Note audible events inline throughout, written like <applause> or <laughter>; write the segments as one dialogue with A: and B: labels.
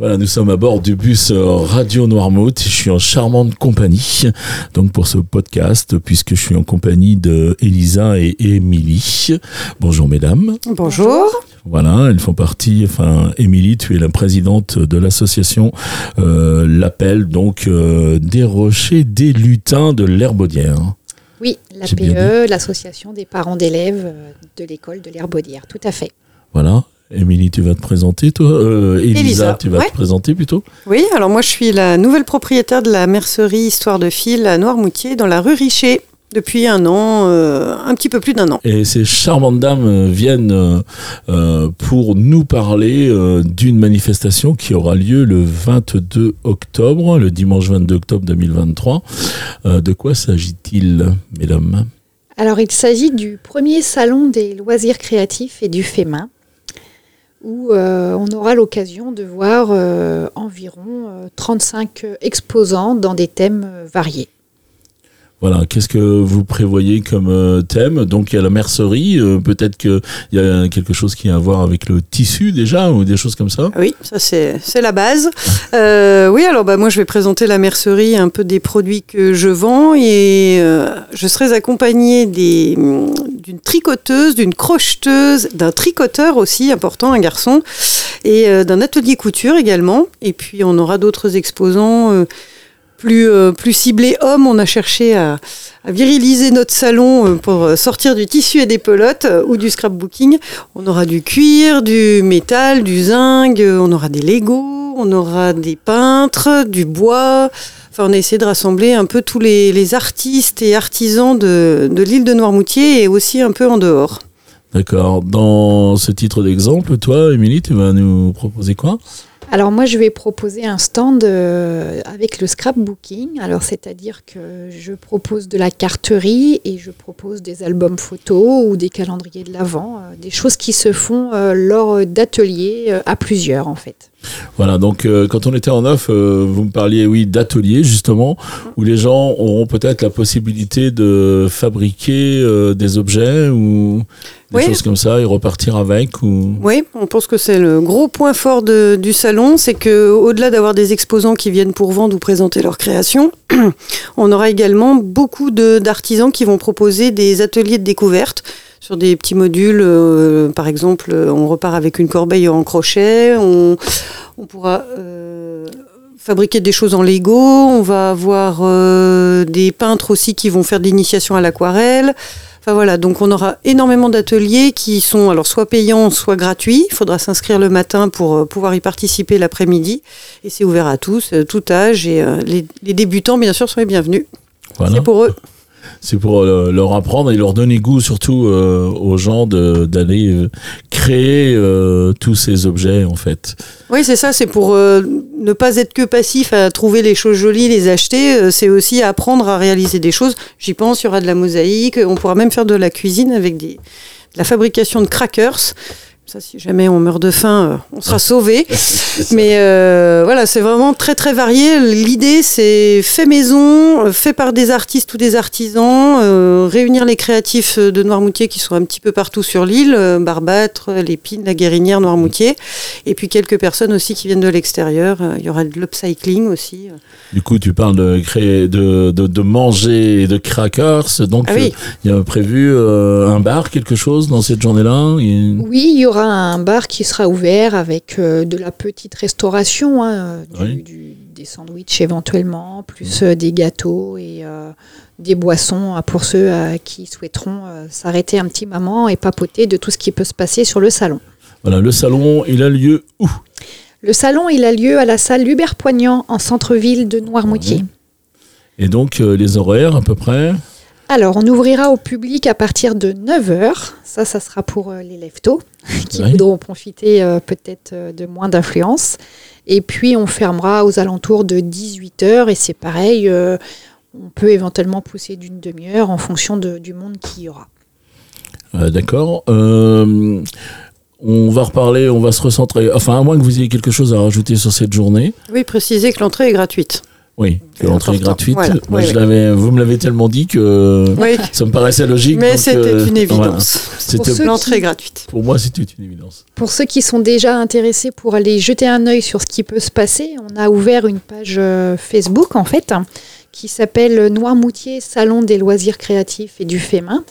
A: Voilà, nous sommes à bord du bus euh, Radio Noirmouth. Je suis en charmante compagnie, donc pour ce podcast, puisque je suis en compagnie de Elisa et Émilie. Bonjour mesdames.
B: Bonjour.
A: Voilà, elles font partie. Enfin, Émilie, tu es la présidente de l'association euh, L'Appel, donc euh, des rochers des lutins de l'Herbaudière.
C: Oui, l'APE, l'association des parents d'élèves euh, de l'école de l'Herbaudière, tout à fait.
A: Voilà. Émilie, tu vas te présenter, toi. Euh, Elisa,
B: Elisa,
A: tu vas
B: ouais.
A: te présenter plutôt.
B: Oui, alors moi je suis la nouvelle propriétaire de la mercerie Histoire de Fil à Noirmoutier dans la rue Richer depuis un an, euh, un petit peu plus d'un an.
A: Et ces charmantes dames euh, viennent euh, pour nous parler euh, d'une manifestation qui aura lieu le 22 octobre, le dimanche 22 octobre 2023. Euh, de quoi s'agit-il, mesdames?
C: Alors, il s'agit du premier salon des loisirs créatifs et du fait main, où euh, on aura l'occasion de voir euh, environ euh, 35 exposants dans des thèmes euh, variés.
A: Voilà, qu'est-ce que vous prévoyez comme euh, thème? Donc il y a la mercerie, euh, peut-être qu'il y a quelque chose qui a à voir avec le tissu déjà, ou des choses comme ça?
B: Oui, ça c'est la base. Euh, oui, alors bah, moi je vais présenter la mercerie, un peu des produits que je vends et euh, je serai accompagnée hum, d'une tricoteuse, d'une crocheteuse, d'un tricoteur aussi important, un garçon, et d'un atelier couture également. Et puis on aura d'autres exposants. Plus, euh, plus ciblés hommes, on a cherché à, viriliser notre salon euh, pour euh, sortir du tissu et des pelotes ou du scrapbooking. On aura du cuir, du métal, du zinc, on aura des Legos, on aura des peintres, du bois. Enfin, on a essayé de rassembler un peu tous les, les artistes et artisans de, de l'île de Noirmoutier et aussi un peu en dehors.
A: D'accord. Dans ce titre d'exemple, toi, Émilie, tu vas nous proposer quoi?
C: Alors moi, je vais proposer un stand euh, avec le scrapbooking. Alors c'est-à-dire que je propose de la carterie et je propose des albums photos ou des calendriers de l'Avent, euh, des choses qui se font euh, lors d'ateliers euh, à plusieurs en fait.
A: Voilà, donc euh, quand on était en off, euh, vous me parliez, oui, d'ateliers justement, où les gens auront peut-être la possibilité de fabriquer euh, des objets ou des
B: Oui.
A: choses comme ça et repartir avec. Ou...
B: Oui, on pense que c'est le gros point fort de- du salon, c'est que au-delà d'avoir des exposants qui viennent pour vendre ou présenter leur création, <clears throat> on aura également beaucoup d'artisans qui vont proposer des ateliers de découverte sur des petits modules. euh, par exemple, on repart avec une corbeille en crochet, on, on pourra euh, fabriquer des choses en Lego, on va avoir euh, des peintres aussi qui vont faire de l'initiation à l'aquarelle. Enfin voilà, donc on aura énormément d'ateliers qui sont alors soit payants, soit gratuits. Il faudra s'inscrire le matin pour euh, pouvoir y participer l'après-midi. Et c'est ouvert à tous, euh, tout âge. Et euh, les, les débutants, bien sûr, sont les bienvenus.
A: Voilà.
B: C'est pour eux.
A: C'est pour leur apprendre et leur donner goût surtout euh, aux gens de- d'aller créer euh, tous ces objets en fait.
B: Oui, c'est ça, c'est pour euh, ne pas être que passif à trouver les choses jolies, les acheter. euh, c'est aussi apprendre à réaliser des choses. J'y pense, il y aura de la mosaïque. On pourra même faire de la cuisine avec des, de la fabrication de crackers. Ça, si jamais on meurt de faim, euh, on sera sauvé. <laughs> Mais euh, voilà, c'est vraiment très très varié. L'idée, c'est fait maison, euh, fait par des artistes ou des artisans, euh, réunir les créatifs de Noirmoutier qui sont un petit peu partout sur l'île, euh, Barbâtre, Lépine, La Guérinière, Noirmoutier, et puis quelques personnes aussi qui viennent de l'extérieur. Euh, Il y aura de l'upcycling aussi.
A: Du coup, tu parles de créer, de, de, de manger et de crackers. Donc,
B: Ah oui.
A: euh, il y a prévu euh, un bar, quelque chose dans cette journée-là? Et-
C: Oui, il y aura un bar qui sera ouvert avec euh, de la petite restauration, hein, du-
A: Oui.
C: du- des sandwichs éventuellement, plus euh, des gâteaux et euh, des boissons euh, pour ceux qui souhaiteront s'arrêter un petit moment et papoter de tout ce qui peut se passer sur le salon.
A: Voilà, le salon, il a lieu où?
C: Le salon, il a lieu à la salle Hubert Poignant en centre-ville de Noirmoutier.
A: Et donc, les horaires à peu près?
C: Alors, on ouvrira au public à partir de 9h. Ça, ça sera pour euh, les leftos <laughs> qui
A: Oui.
C: voudront profiter euh, peut-être euh, de moins d'influence. Et puis, on fermera aux alentours de 18h. Et c'est pareil, euh, on peut éventuellement pousser d'une demi-heure en fonction de- du monde qu'il y aura.
A: Euh, D'accord. Euh, on va reparler, on va se recentrer. Enfin, à moins que vous ayez quelque chose à rajouter sur cette journée.
B: Oui, préciser que l'entrée est gratuite.
A: Oui, que
B: C'est
A: l'entrée est gratuite.
B: Voilà.
A: Moi,
B: Oui,
A: je
B: oui.
A: l'avais, vous me l'avez tellement dit que
B: Oui,
A: ça me paraissait logique.
B: mais c'était
A: euh,
B: une
A: voilà.
B: évidence.
A: C'était-
C: ceux
B: L'entrée
C: qui-
B: gratuite.
A: Pour moi, c'était une évidence.
C: Pour ceux qui sont déjà intéressés pour aller jeter un œil sur ce qui peut se passer, on a ouvert une page euh, Facebook en fait qui s'appelle Noirmoutier Salon des loisirs créatifs et du fait main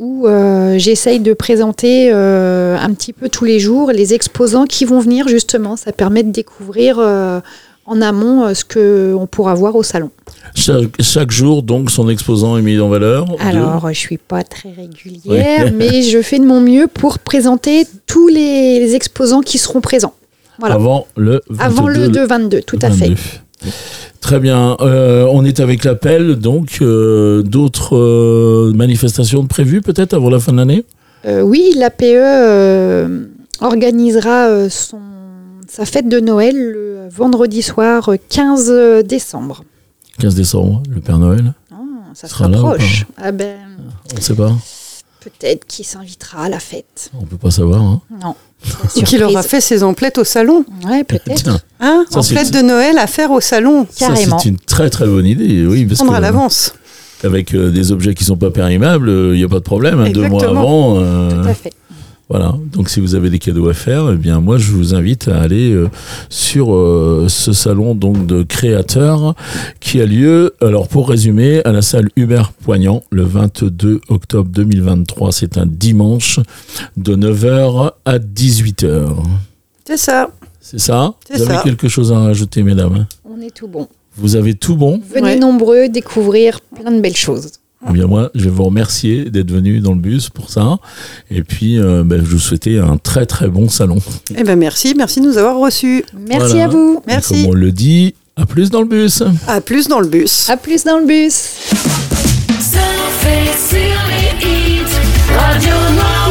C: où euh, j'essaye de présenter euh, un petit peu tous les jours les exposants qui vont venir justement. Ça permet de découvrir euh, en amont euh, ce qu'on pourra voir au salon.
A: Chaque, chaque jour, donc, son exposant est mis en valeur.
C: Alors, je suis pas très régulière, mais je fais de mon mieux pour présenter tous les, les exposants qui seront présents. Voilà.
A: Avant le 22,
C: Avant le 2-22, tout à fait.
A: 22. Très bien. Euh, on est avec l'appel, donc euh, d'autres euh, manifestations prévues peut-être avant la fin de l'année?
C: Oui, l'APE organisera son, sa fête de Noël le vendredi soir euh, 15 décembre.
A: 15 décembre, le Père Noël.
C: Ah, ça se
A: Sera là ou
C: rapproche. Ah ben,
A: On ne sait pas.
C: peut-être qu'il s'invitera à la fête.
A: On peut pas savoir. hein.
C: Non. <laughs>
B: Qu'il aura fait ses emplettes au salon.
C: Ouais, peut-être.
B: Hein
A: Ça,
B: Emplettes de Noël à faire au salon.
C: Carrément.
A: c'est une très très bonne idée. Oui, parce
B: Prendre
A: que
B: à l'avance.
A: avec euh, des objets qui sont pas périmables, il n'y a pas de problème. hein, deux mois avant. euh,
C: Tout à fait.
A: Voilà, donc si vous avez des cadeaux à faire, eh bien moi je vous invite à aller euh, sur euh, ce salon donc de créateurs qui a lieu, alors pour résumer, à la salle Hubert Poignant le 22 octobre 2023, c'est un dimanche de 9h à 18h.
B: C'est ça.
A: C'est ça? Vous avez
B: ça.
A: quelque chose à rajouter mesdames?
C: On est tout bon.
A: Vous avez tout bon?
C: Venez
B: Ouais.
C: nombreux découvrir plein de belles choses.
A: Eh bien moi, je vais vous remercier d'être venu dans le bus pour ça. Et puis, euh, ben, je vous souhaiter un très très bon salon.
B: Eh ben merci, merci de nous avoir reçus.
C: Merci
A: Voilà.
C: à vous.
A: Et
B: Merci.
A: Comme on le dit, à plus dans le bus.
B: À plus dans le bus.
C: À plus dans le bus.
D: Surfer sur les hits, Radio Noir